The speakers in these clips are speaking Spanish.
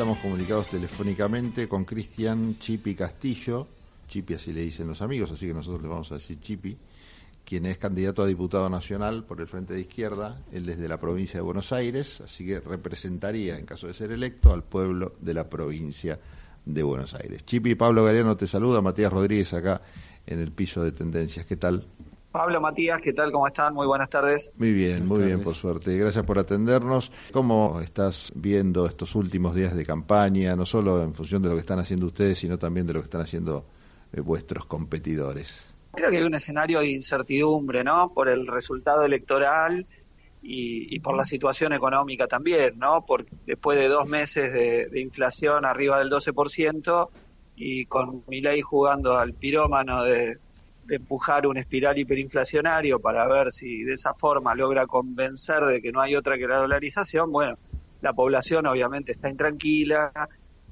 estamos comunicados telefónicamente con Cristian Chipi Castillo, Chipi así le dicen los amigos, así que nosotros le vamos a decir Chipi, quien es candidato a diputado nacional por el Frente de Izquierda, él es de la provincia de Buenos Aires, así que representaría, en caso de ser electo, al pueblo de la provincia de Buenos Aires. Chipi, Pablo Galeano te saluda, Matías Rodríguez acá en el piso de tendencias, ¿qué tal? Pablo, Matías, ¿qué tal? ¿Cómo están? Muy buenas tardes. Muy bien, muy bien, por suerte. Gracias por atendernos. ¿Cómo estás viendo estos últimos días de campaña, no solo en función de lo que están haciendo ustedes, sino también de lo que están haciendo eh, vuestros competidores? Creo que hay un escenario de incertidumbre, ¿no? Por el resultado electoral y, por la situación económica también, ¿no? Porque después de dos meses de, de inflación arriba del 12% y con mi ley jugando al pirómano de empujar un espiral hiperinflacionario para ver si de esa forma logra convencer de que no hay otra que la dolarización, bueno, la población obviamente está intranquila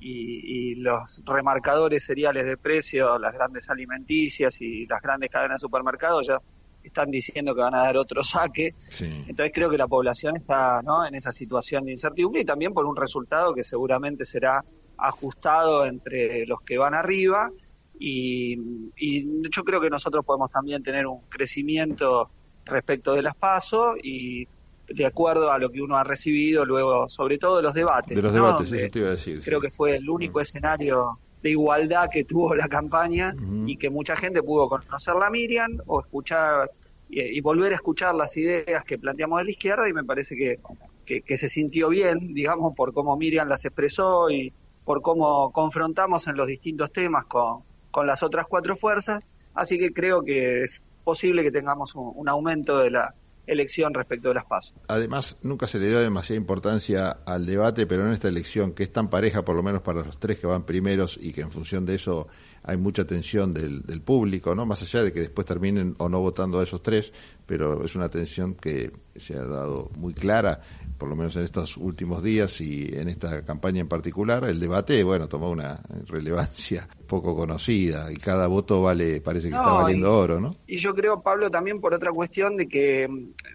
y, los remarcadores seriales de precio, las grandes alimenticias y las grandes cadenas de supermercados ya están diciendo que van a dar otro saque. Entonces creo que la población está ¿no? en esa situación de incertidumbre y también por un resultado que seguramente será ajustado entre los que van arriba y, yo creo que nosotros podemos también tener un crecimiento respecto de las PASO y de acuerdo a lo que uno ha recibido luego, sobre todo los debates. De los debates, eso te iba a decir. Creo que fue el único escenario de igualdad que tuvo la campaña y que mucha gente pudo conocer la Miriam o escuchar y, volver a escuchar las ideas que planteamos de la izquierda y me parece que, que, que se sintió bien, digamos, por cómo Miriam las expresó y por cómo confrontamos en los distintos temas con, con las otras cuatro fuerzas, así que creo que es posible que tengamos un, aumento de la elección respecto de las pasos. Además, nunca se le dio demasiada importancia al debate, pero en esta elección, que es tan pareja, por lo menos para los tres que van primeros, y que en función de eso hay mucha atención del, del público, ¿no? Más allá de que después terminen o no votando a esos tres, pero es una atención que se ha dado muy clara por lo menos en estos últimos días y en esta campaña en particular, el debate, bueno, tomó una relevancia poco conocida y cada voto vale, parece que está valiendo oro, ¿no? Y yo creo, Pablo, también por otra cuestión de que,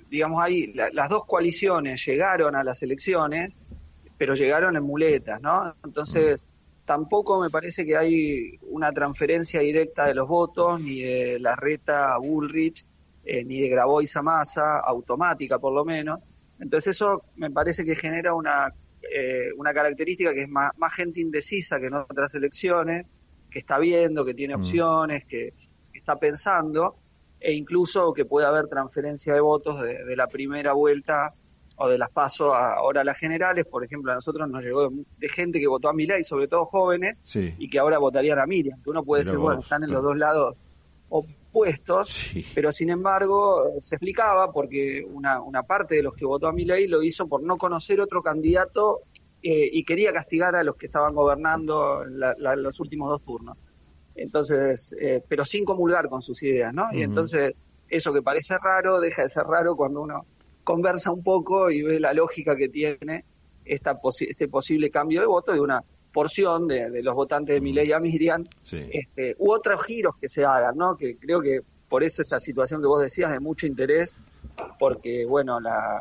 digamos, ahí las dos coaliciones llegaron a las elecciones, pero llegaron en muletas, ¿no? Entonces, mm. Tampoco me parece que hay una transferencia directa de los votos, ni de la reta a Bullrich, eh, ni de Grabois a Massa, automática por lo menos, entonces eso me parece que genera una, eh, una característica que es más, gente indecisa que en otras elecciones, que está viendo, que tiene mm. opciones, que, está pensando, e incluso que puede haber transferencia de votos de, la primera vuelta o de las pasos ahora a las generales. Por ejemplo, a nosotros nos llegó de, gente que votó a Milei, sobre todo jóvenes, y que ahora votarían a Miriam. Que uno puede decir, bueno, están en los dos lados puestos, pero sin embargo se explicaba porque una, una parte de los que votó a Milei lo hizo por no conocer otro candidato eh, y quería castigar a los que estaban gobernando los últimos dos turnos. Entonces, eh, pero sin comulgar con sus ideas, ¿no? Y entonces eso que parece raro deja de ser raro cuando uno conversa un poco y ve la lógica que tiene esta este posible cambio de voto de una porción de, los votantes de Milei a Miriam, este, u otros giros que se hagan, ¿no? Que creo que por eso esta situación que vos decías de mucho interés, porque, bueno, la,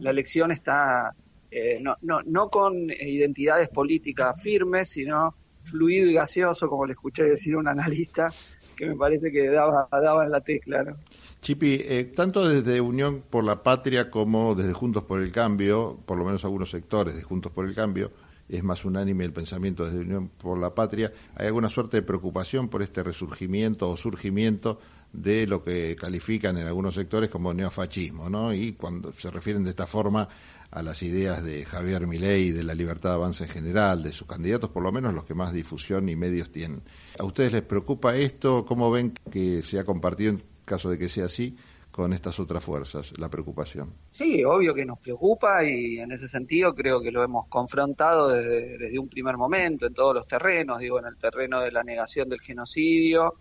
la, elección está eh, no, no, no con identidades políticas firmes, sino fluido y gaseoso, como le escuché decir a un analista, que me parece que daba, daba en la tecla, ¿no? Chipi, eh, tanto desde Unión por la Patria como desde Juntos por el Cambio, por lo menos algunos sectores de Juntos por el Cambio, es más unánime el pensamiento desde Unión por la Patria. ¿Hay alguna suerte de preocupación por este resurgimiento o surgimiento de lo que califican en algunos sectores como neofascismo, ¿no? Y cuando se refieren de esta forma a las ideas de Javier Milei, de la libertad de avance en general, de sus candidatos, por lo menos los que más difusión y medios tienen. ¿A ustedes les preocupa esto? ¿Cómo ven que se ha compartido en caso de que sea así? con estas otras fuerzas, la preocupación. Sí, obvio que nos preocupa y en ese sentido creo que lo hemos confrontado desde, un primer momento en todos los terrenos, digo, en el terreno de la negación del genocidio,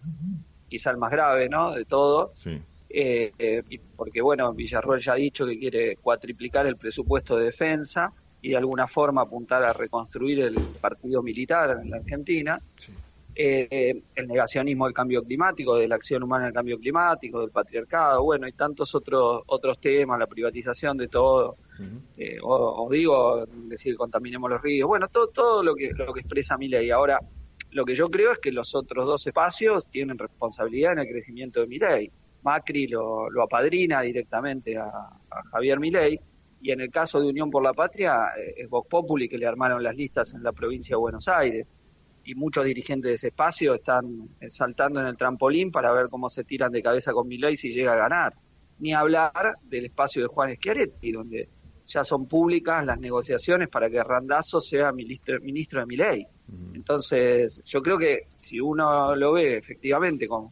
quizá el más grave, ¿no? De todo. Sí. Eh, eh, porque, bueno, Villarroel ya ha dicho que quiere cuatriplicar el presupuesto de defensa y de alguna forma apuntar a reconstruir el partido militar en la Argentina. Sí. eh, el negacionismo del cambio climático, de la acción humana en el cambio climático, del patriarcado, bueno, hay tantos otros otros temas, la privatización de todo, eh, o, digo, decir, contaminemos los ríos, bueno, todo todo lo que lo que expresa mi ley. Ahora, lo que yo creo es que los otros dos espacios tienen responsabilidad en el crecimiento de mi ley. Macri lo, lo apadrina directamente a, a Javier Milei, y en el caso de Unión por la Patria eh, es Vox Populi que le armaron las listas en la provincia de Buenos Aires y muchos dirigentes de ese espacio están saltando en el trampolín para ver cómo se tiran de cabeza con Milei si llega a ganar. Ni hablar del espacio de Juan Schiaretti, donde ya son públicas las negociaciones para que Randazzo sea ministro, ministro de Milei. Entonces, yo creo que si uno lo ve efectivamente con,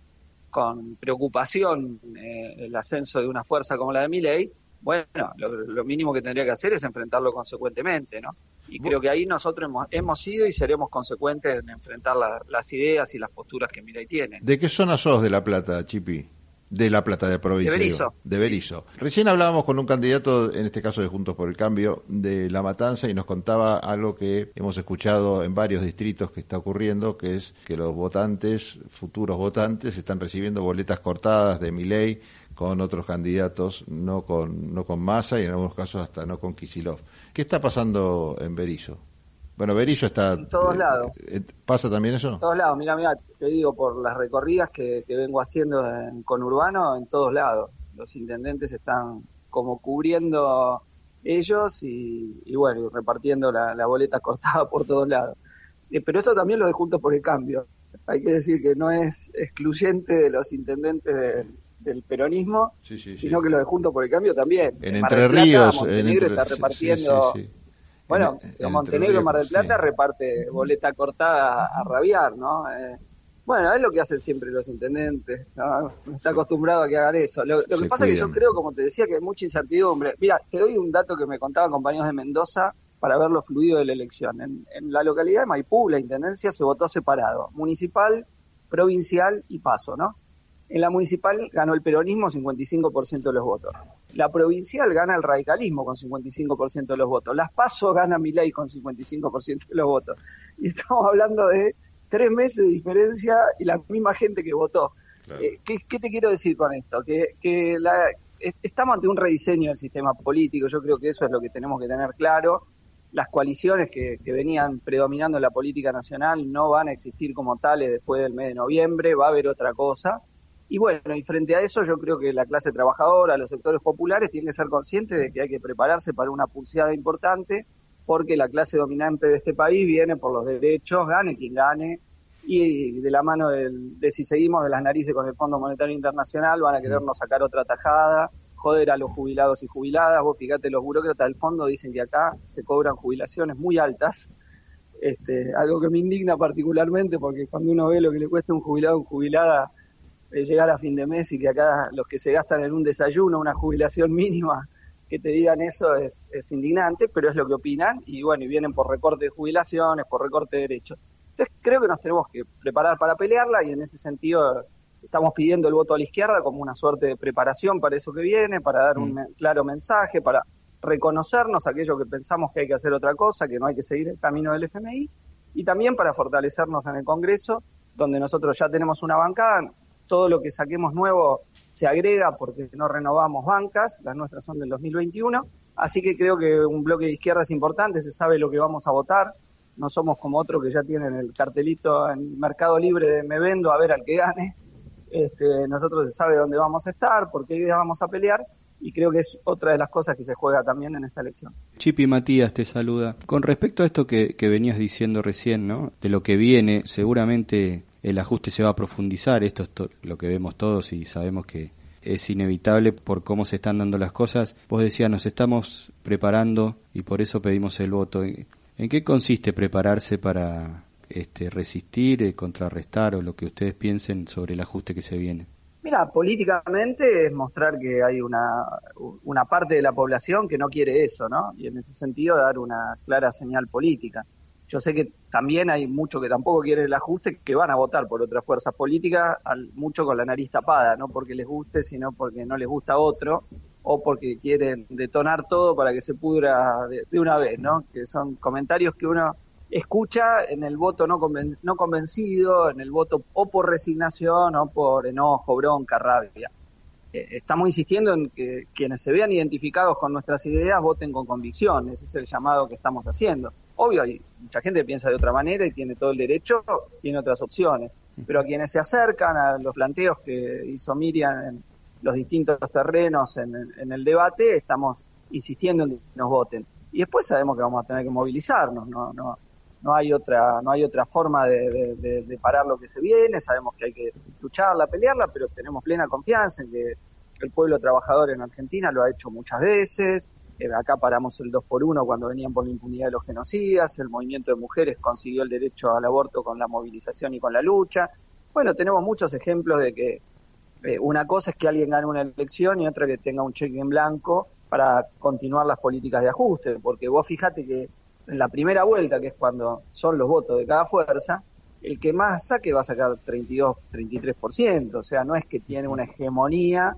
con preocupación eh, el ascenso de una fuerza como la de Milei, bueno, lo, mínimo que tendría que hacer es enfrentarlo consecuentemente, ¿no? Y creo que ahí nosotros hemos, hemos sido y seremos consecuentes en enfrentar las ideas y las posturas que Milei tiene. ¿De qué zona sos de La Plata, Chipi? De La Plata, de provincia. De Berizo. De Berizo. Recién hablábamos con un candidato, en este caso de Juntos por el Cambio, de La Matanza y nos contaba algo que hemos escuchado en varios distritos que está ocurriendo, que es que los votantes, futuros votantes, están recibiendo boletas cortadas de Milei con otros candidatos, no con, no con Massa y en algunos casos hasta no con Kisilov. ¿Qué está pasando en Berizo? Bueno, Berizo está... En todos lados. Eh, ¿Pasa también eso? En todos lados. Mira, mira, te digo, por las recorridas que, vengo haciendo en, con Urbano, en todos lados. Los intendentes están como cubriendo ellos y, bueno, repartiendo la, boleta cortada por todos lados. Eh, pero esto también lo de Juntos por el Cambio. Hay que decir que no es excluyente de los intendentes de, del peronismo, sino que lo de Juntos por el Cambio también. En Entre Ríos, Montenegro está repartiendo. Bueno, Montenegro, Mar del Plata reparte boleta cortada a rabiar, ¿no? Eh, bueno, es lo que hacen siempre los intendentes, ¿no? está acostumbrado a que hagan eso. Lo, que pasa es que yo creo, como te decía, que hay mucha incertidumbre. Mira, te doy un dato que me contaban compañeros de Mendoza para ver lo fluido de la elección. En, en la localidad de Maipú, la intendencia se votó separado, municipal, provincial y paso, ¿no? En la municipal ganó el peronismo 55% de los votos. La provincial gana el radicalismo con 55% de los votos. Las PASO gana Milei con 55% de los votos. Y estamos hablando de tres meses de diferencia y la misma gente que votó. Eh, ¿qué, te quiero decir con esto? Que, que la, estamos ante un rediseño del sistema político. Yo creo que eso es lo que tenemos que tener claro. Las coaliciones que, que venían predominando en la política nacional no van a existir como tales después del mes de noviembre. Va a haber otra cosa y bueno, y frente a eso yo creo que la clase trabajadora, los sectores populares tienen que ser conscientes de que hay que prepararse para una pulseada importante porque la clase dominante de este país viene por los derechos, gane quien gane, y de la mano del, de si seguimos de las narices con el Fondo Monetario Internacional van a querernos sacar otra tajada, joder a los jubilados y jubiladas, vos fíjate, los burócratas del fondo dicen que acá se cobran jubilaciones muy altas, este, algo que me indigna particularmente porque cuando uno ve lo que le cuesta un jubilado o jubilada llegar a fin de mes y que acá los que se gastan en un desayuno, una jubilación mínima, que te digan eso es, es indignante, pero es lo que opinan y bueno, y vienen por recorte de jubilaciones, por recorte de derechos. Entonces creo que nos tenemos que preparar para pelearla y en ese sentido estamos pidiendo el voto a la izquierda como una suerte de preparación para eso que viene, para dar un mm. claro mensaje, para reconocernos aquello que pensamos que hay que hacer otra cosa, que no hay que seguir el camino del FMI, y también para fortalecernos en el Congreso, donde nosotros ya tenemos una bancada, todo lo que saquemos nuevo se agrega porque no renovamos bancas, las nuestras son del 2021, así que creo que un bloque de izquierda es importante, se sabe lo que vamos a votar, no somos como otros que ya tienen el cartelito en Mercado Libre de me vendo a ver al que gane, este, nosotros se sabe dónde vamos a estar, por qué vamos a pelear, y creo que es otra de las cosas que se juega también en esta elección. Chipi Matías te saluda. Con respecto a esto que, que venías diciendo recién, ¿no? De lo que viene, seguramente el ajuste se va a profundizar, esto es lo que vemos todos y sabemos que es inevitable por cómo se están dando las cosas. Vos decías, nos estamos preparando y por eso pedimos el voto. ¿En qué consiste prepararse para este, resistir, eh, contrarrestar o lo que ustedes piensen sobre el ajuste que se viene? Mira, políticamente es mostrar que hay una, una parte de la población que no quiere eso, ¿no? Y en ese sentido dar una clara señal política. Yo sé que también hay muchos que tampoco quieren el ajuste, que van a votar por otras fuerzas políticas, al, mucho con la nariz tapada, no porque les guste, sino porque no les gusta otro, o porque quieren detonar todo para que se pudra de, una vez, ¿no? Que son comentarios que uno escucha en el voto no, no convencido, en el voto o por resignación o por enojo, bronca, rabia. Eh, estamos insistiendo en que quienes se vean identificados con nuestras ideas voten con convicción, ese es el llamado que estamos haciendo. Obvio, hay mucha gente que piensa de otra manera y tiene todo el derecho, tiene otras opciones, pero a quienes se acercan a los planteos que hizo Miriam en los distintos terrenos en, en el debate, estamos insistiendo en que nos voten. Y después sabemos que vamos a tener que movilizarnos, no, no, no hay otra, no hay otra forma de, parar lo que se viene, sabemos que hay que lucharla, pelearla, pero tenemos plena confianza en que el pueblo trabajador en Argentina lo ha hecho muchas veces, eh, acá paramos el 2 por 1 cuando venían por la impunidad de los genocidas, el movimiento de mujeres consiguió el derecho al aborto con la movilización y con la lucha. Bueno, tenemos muchos ejemplos de que eh, una cosa es que alguien gane una elección y otra que tenga un cheque en blanco para continuar las políticas de ajuste, porque vos fíjate que en la primera vuelta, que es cuando son los votos de cada fuerza, el que más saque va a sacar 32, 33%, o sea, no es que tiene una hegemonía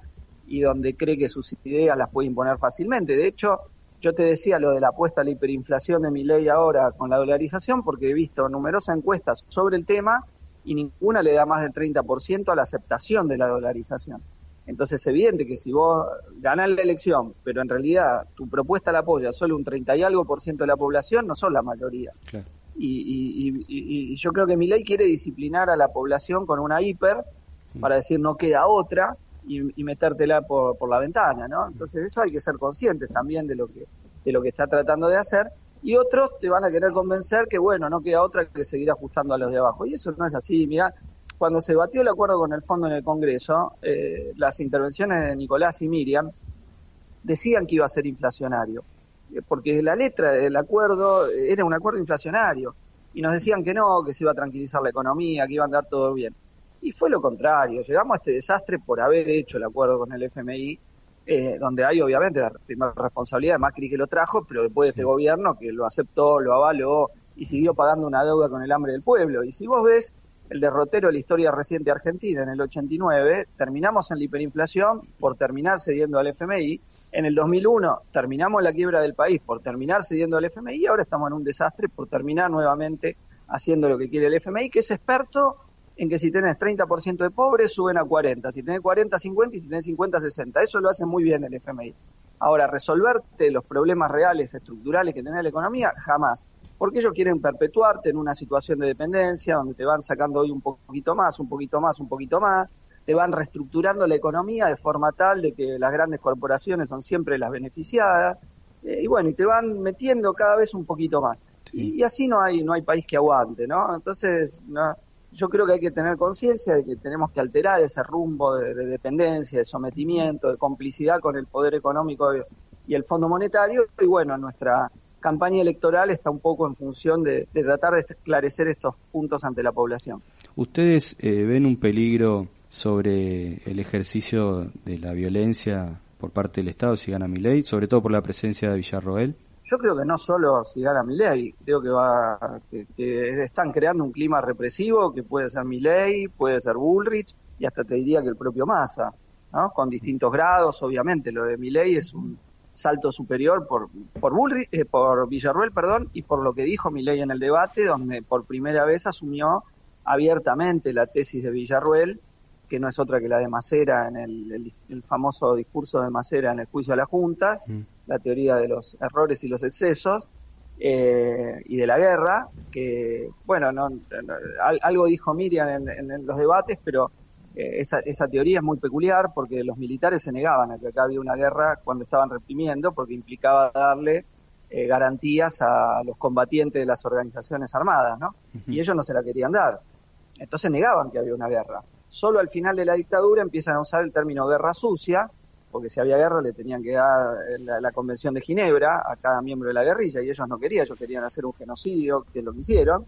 y donde cree que sus ideas las puede imponer fácilmente. De hecho, yo te decía lo de la apuesta a la hiperinflación de mi ley ahora con la dolarización, porque he visto numerosas encuestas sobre el tema y ninguna le da más del 30% a la aceptación de la dolarización. Entonces es evidente que si vos ganás la elección, pero en realidad tu propuesta la apoya solo un 30 y algo por ciento de la población, no son la mayoría. Y, yo creo que mi ley quiere disciplinar a la población con una hiper mm. para decir no queda otra y, metértela por, por, la ventana, ¿no? Entonces eso hay que ser conscientes también de lo que de lo que está tratando de hacer y otros te van a querer convencer que bueno no queda otra que seguir ajustando a los de abajo y eso no es así. Mira, cuando se batió el acuerdo con el fondo en el Congreso, eh, las intervenciones de Nicolás y Miriam decían que iba a ser inflacionario, eh, porque la letra del acuerdo eh, era un acuerdo inflacionario, y nos decían que no, que se iba a tranquilizar la economía, que iba a andar todo bien. Y fue lo contrario, llegamos a este desastre por haber hecho el acuerdo con el FMI, donde hay obviamente la primera responsabilidad de Macri que lo trajo, pero después de este gobierno que lo aceptó, lo avaló y siguió pagando una deuda con el hambre del pueblo. Y si vos ves el derrotero de la historia reciente argentina en el 89, terminamos en la hiperinflación por terminar cediendo al FMI, en el 2001 terminamos la quiebra del país por terminar cediendo al FMI y ahora estamos en un desastre por terminar nuevamente haciendo lo que quiere el FMI, que es experto en que si tenés 30% de pobres suben a 40, si tenés 40 50 y si tenés 50 60. Eso lo hace muy bien el FMI. Ahora, resolverte los problemas reales, estructurales que tiene la economía, jamás porque ellos quieren perpetuarte en una situación de dependencia donde te van sacando hoy un poquito más, un poquito más, un poquito más, te van reestructurando la economía de forma tal de que las grandes corporaciones son siempre las beneficiadas, eh, y bueno, y te van metiendo cada vez un poquito más. Y, así no hay, no hay país que aguante, ¿no? Entonces, yo creo que hay que tener conciencia de que tenemos que alterar ese rumbo de, dependencia, de sometimiento, de complicidad con el poder económico y el Fondo Monetario, y bueno, nuestra campaña electoral está un poco en función de, tratar de esclarecer estos puntos ante la población. ¿Ustedes eh, ven un peligro sobre el ejercicio de la violencia por parte del Estado si gana mi ley, sobre todo por la presencia de Villarroel? Yo creo que no solo si gana mi ley, creo que va que, están creando un clima represivo que puede ser mi ley, puede ser Bullrich y hasta te diría que el propio Massa, ¿no? con distintos grados, obviamente lo de mi ley es un salto superior por por, eh, por Villarruel perdón, y por lo que dijo Milei en el debate, donde por primera vez asumió abiertamente la tesis de Villarruel, que no es otra que la de Macera en el, famoso discurso de Macera en el juicio a la Junta, mm. la teoría de los errores y los excesos, eh, y de la guerra, que, bueno, no, algo dijo Miriam en los debates, pero esa, esa teoría es muy peculiar porque los militares se negaban a que acá había una guerra cuando estaban reprimiendo porque implicaba darle eh, garantías a los combatientes de las organizaciones armadas, ¿no? Y ellos no se la querían dar. Entonces negaban que había una guerra. Solo al final de la dictadura empiezan a usar el término guerra sucia, porque si había guerra le tenían que dar eh, la, Convención de Ginebra a cada miembro de la guerrilla y ellos no querían, ellos querían hacer un genocidio, que lo que hicieron.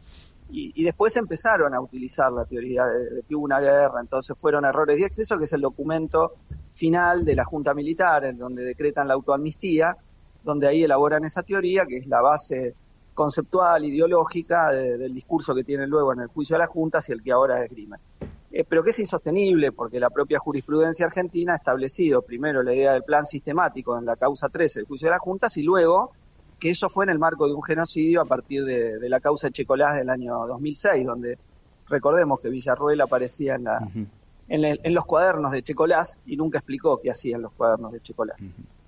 Y, después empezaron a utilizar la teoría de, que hubo una guerra, entonces fueron errores y excesos, que es el documento final de la Junta Militar, en donde decretan la autoamnistía, donde ahí elaboran esa teoría, que es la base conceptual, ideológica del discurso que tienen luego en el juicio de las juntas y el que ahora es Eh, pero que es insostenible porque la propia jurisprudencia argentina ha establecido primero la idea del plan sistemático en la causa 13 del juicio de las juntas y luego que eso fue en el marco de un genocidio a partir de, la causa de Checolás del año 2006, donde recordemos que Villarruel aparecía en, la, en, los cuadernos de Checolás y nunca explicó qué hacía en los cuadernos de Checolás.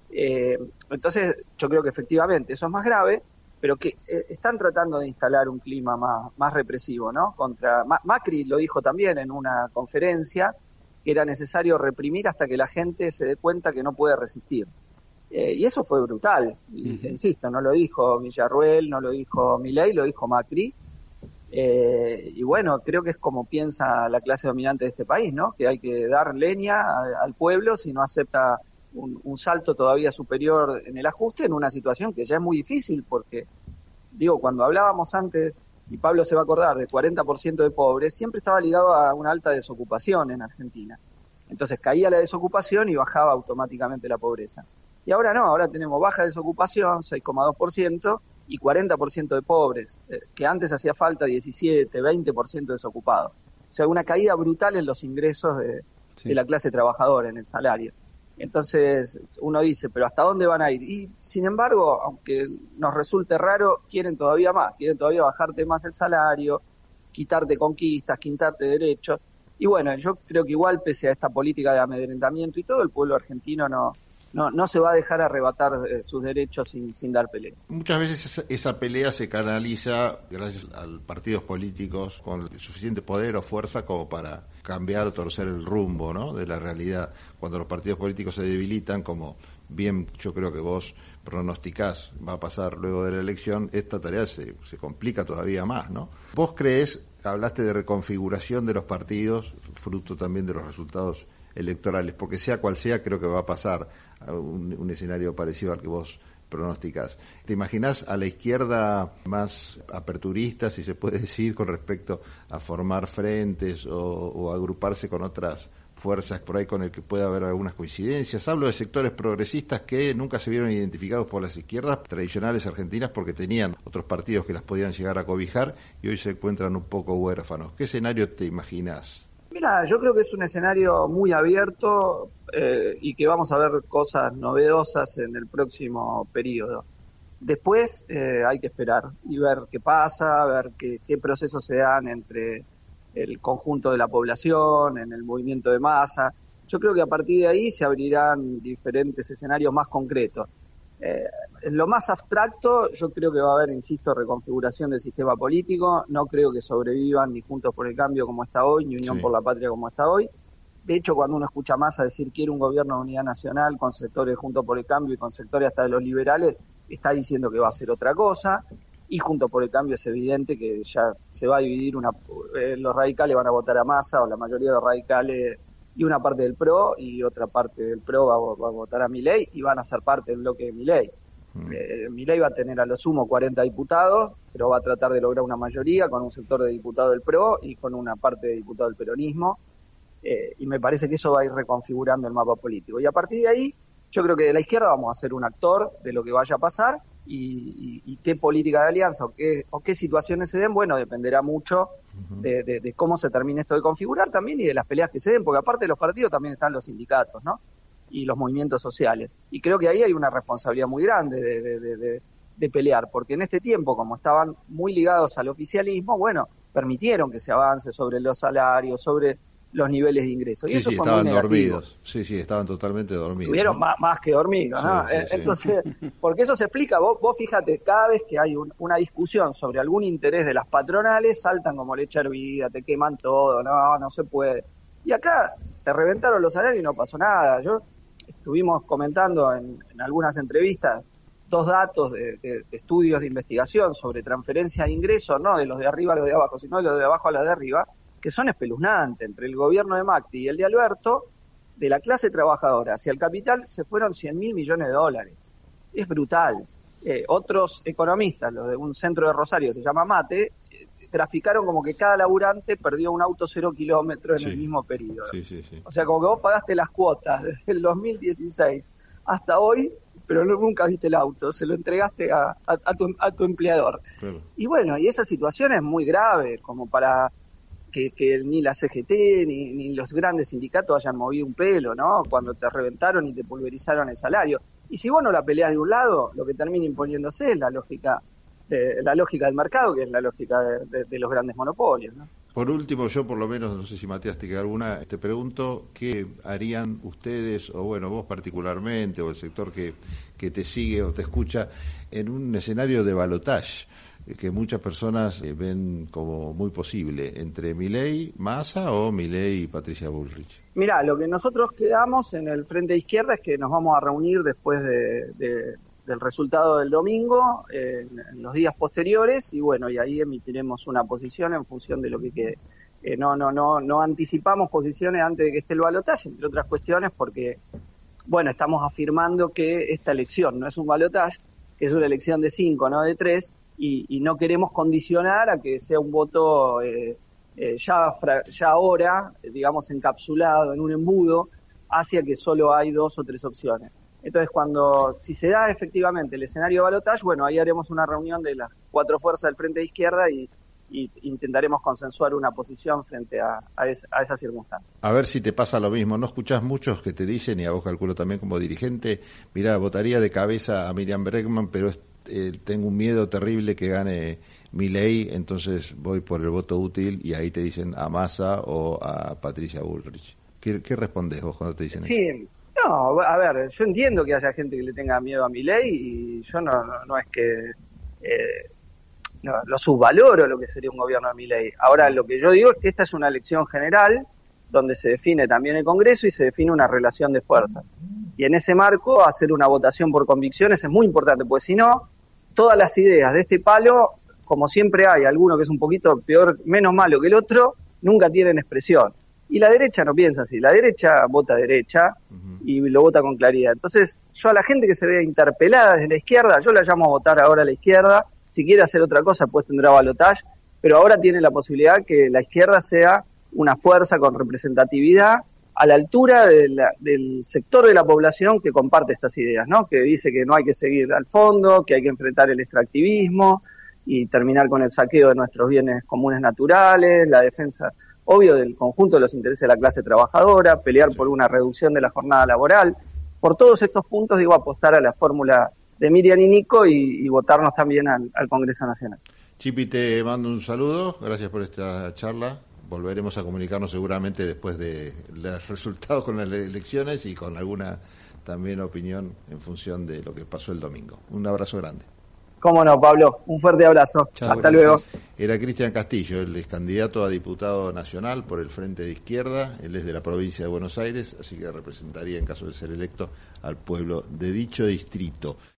Eh, entonces, yo creo que efectivamente eso es más grave, pero que eh, están tratando de instalar un clima más, más represivo, ¿no? Contra Macri lo dijo también en una conferencia que era necesario reprimir hasta que la gente se dé cuenta que no puede resistir. Eh, y eso fue brutal, insisto, no lo dijo Villarruel, no lo dijo Milei, lo dijo Macri. Eh, y bueno, creo que es como piensa la clase dominante de este país, ¿no? Que hay que dar leña al pueblo si no acepta un, salto todavía superior en el ajuste en una situación que ya es muy difícil porque, digo, cuando hablábamos antes, y Pablo se va a acordar, de 40% de pobres, siempre estaba ligado a una alta desocupación en Argentina. Entonces caía la desocupación y bajaba automáticamente la pobreza. Y ahora no, ahora tenemos baja desocupación, 6,2%, y 40% de pobres, eh, que antes hacía falta 17, 20% desocupados. O sea, una caída brutal en los ingresos de, de la clase trabajadora, en el salario. Entonces uno dice, pero ¿hasta dónde van a ir? Y sin embargo, aunque nos resulte raro, quieren todavía más, quieren todavía bajarte más el salario, quitarte conquistas, quitarte derechos. Y bueno, yo creo que igual, pese a esta política de amedrentamiento y todo, el pueblo argentino no, no, no se va a dejar arrebatar eh, sus derechos sin, dar pelea. Muchas veces esa, pelea se canaliza gracias a partidos políticos con suficiente poder o fuerza como para cambiar o torcer el rumbo de la realidad. Cuando los partidos políticos se debilitan, como bien yo creo que vos pronosticás va a pasar luego de la elección, esta tarea se, se complica todavía más. ¿no? ¿Vos crees, hablaste de reconfiguración de los partidos, fruto también de los resultados electorales, porque sea cual sea, creo que va a pasar un, escenario parecido al que vos pronosticas. ¿Te imaginas a la izquierda más aperturista, si se puede decir, con respecto a formar frentes o, agruparse con otras fuerzas por ahí con el que pueda haber algunas coincidencias? Hablo de sectores progresistas que nunca se vieron identificados por las izquierdas tradicionales argentinas porque tenían otros partidos que las podían llegar a cobijar y hoy se encuentran un poco huérfanos. ¿Qué escenario te imaginas? Mira, yo creo que es un escenario muy abierto eh, y que vamos a ver cosas novedosas en el próximo periodo. Después eh, hay que esperar y ver qué pasa, ver qué, procesos se dan entre el conjunto de la población, en el movimiento de masa. Yo creo que a partir de ahí se abrirán diferentes escenarios más concretos. Eh, en lo más abstracto, yo creo que va a haber, insisto, reconfiguración del sistema político. No creo que sobrevivan ni Juntos por el Cambio como está hoy, ni Unión por la Patria como está hoy. De hecho, cuando uno escucha más a decir quiere un gobierno de unidad nacional con sectores Juntos por el Cambio y con sectores hasta de los liberales, está diciendo que va a ser otra cosa. Y Juntos por el Cambio es evidente que ya se va a dividir una. Eh, los radicales van a votar a masa, o la mayoría de los radicales y una parte del PRO y otra parte del PRO va, a votar a Milei y van a ser parte del bloque de Milei. Mm. Eh, Milei va a tener a lo sumo 40 diputados, pero va a tratar de lograr una mayoría con un sector de diputados del PRO y con una parte de diputados del peronismo. Eh, y me parece que eso va a ir reconfigurando el mapa político. Y a partir de ahí, yo creo que de la izquierda vamos a ser un actor de lo que vaya a pasar y, qué política de alianza o qué, o qué situaciones se den, bueno, dependerá mucho de, cómo se termine esto de configurar también y de las peleas que se den, porque aparte de los partidos también están los sindicatos, ¿no? Y los movimientos sociales. Y creo que ahí hay una responsabilidad muy grande de, de pelear, porque en este tiempo, como estaban muy ligados al oficialismo, bueno, permitieron que se avance sobre los salarios, sobre los niveles de ingresos. Sí, sí, estaban dormidos. Sí, sí, estaban totalmente dormidos. Estuvieron más, que dormidos. Eh, entonces, porque eso se explica, vos, vos fíjate, cada vez que hay una discusión sobre algún interés de las patronales, saltan como leche hervida, te queman todo, no, no se puede. Y acá te reventaron los salarios y no pasó nada. Yo estuvimos comentando en, algunas entrevistas dos datos de, estudios de investigación sobre transferencia de ingresos, no de los de arriba a los de abajo, sino de los de abajo a los de arriba, que son espeluznantes. Entre el gobierno de Macri y el de Alberto, de la clase trabajadora hacia el capital se fueron 100 mil millones de dólares. Es brutal. Eh, otros economistas, los de un centro de Rosario, se llama Mate, graficaron como que cada laburante perdió un auto cero kilómetros en el mismo periodo. O sea, como que vos pagaste las cuotas desde el 2016 hasta hoy, pero nunca viste el auto, se lo entregaste a, a, tu, empleador. Y bueno, y esa situación es muy grave, como para que, ni la CGT ni, los grandes sindicatos hayan movido un pelo, ¿no? Cuando te reventaron y te pulverizaron el salario. Y si vos no la peleas de un lado, lo que termina imponiéndose es la lógica, de, la lógica del mercado, que es la lógica de, los grandes monopolios. Por último, yo por lo menos, no sé si Matías te queda alguna, te pregunto qué harían ustedes, o bueno, vos particularmente, o el sector que, que te sigue o te escucha, en un escenario de balotage que muchas personas eh, ven como muy posible entre Milei, Massa o Milei y Patricia Bullrich. Mira, lo que nosotros quedamos en el frente de izquierda es que nos vamos a reunir después de, del resultado del domingo, en, los días posteriores, y bueno, y ahí emitiremos una posición en función de lo que quede. Eh, no, no, no, no anticipamos posiciones antes de que esté el balotaje, entre otras cuestiones, porque, bueno, estamos afirmando que esta elección no es un balotaje, que es una elección de cinco, no de tres, y, no queremos condicionar a que sea un voto eh, eh, ya, ya ahora, digamos, encapsulado en un embudo, hacia que solo hay dos o tres opciones. Entonces, cuando, si se da efectivamente el escenario de balotaje, bueno, ahí haremos una reunión de las cuatro fuerzas del frente de izquierda y, intentaremos consensuar una posición frente a, a, a, esas circunstancias. A ver si te pasa lo mismo. No escuchás muchos que te dicen, y a vos calculo también como dirigente, mira, votaría de cabeza a Miriam Bregman, pero es eh, tengo un miedo terrible que gane mi ley, entonces voy por el voto útil y ahí te dicen a Massa o a Patricia Bullrich. ¿Qué, qué respondes vos cuando te dicen sí. eso? No, a ver, yo entiendo que haya gente que le tenga miedo a mi ley y yo no, no, es que eh, lo subvaloro lo que sería un gobierno de mi ley. Ahora, lo que yo digo es que esta es una elección general donde se define también el Congreso y se define una relación de fuerzas. Y en ese marco, hacer una votación por convicciones es muy importante, porque si no, todas las ideas de este palo, como siempre hay alguno que es un poquito peor, menos malo que el otro, nunca tienen expresión. Y la derecha no piensa así, la derecha vota derecha y lo vota con claridad. Entonces, yo a la gente que se ve interpelada desde la izquierda, yo la llamo a votar ahora a la izquierda, si quiere hacer otra cosa, pues tendrá balotaje, pero ahora tiene la posibilidad que la izquierda sea una fuerza con representatividad a la altura del sector de la población que comparte estas ideas, ¿no? Que dice que no hay que seguir al fondo, que hay que enfrentar el extractivismo y terminar con el saqueo de nuestros bienes comunes naturales, la defensa, obvio, del conjunto de los intereses de la clase trabajadora, pelear por una reducción de la jornada laboral. Por todos estos puntos, digo, apostar a la fórmula de Miriam y Nico y, votarnos también al, al Congreso Nacional. Chipi, te mando un saludo. Gracias por esta charla volveremos a comunicarnos seguramente después de los resultados con las elecciones y con alguna también opinión en función de lo que pasó el domingo. Un abrazo grande. Cómo no, Pablo. Un fuerte abrazo. Hasta luego. Era Cristian Castillo, el ex candidato a diputado nacional por el Frente de Izquierda. Él es de la provincia de Buenos Aires, así que representaría, en caso de ser electo, al pueblo de dicho distrito.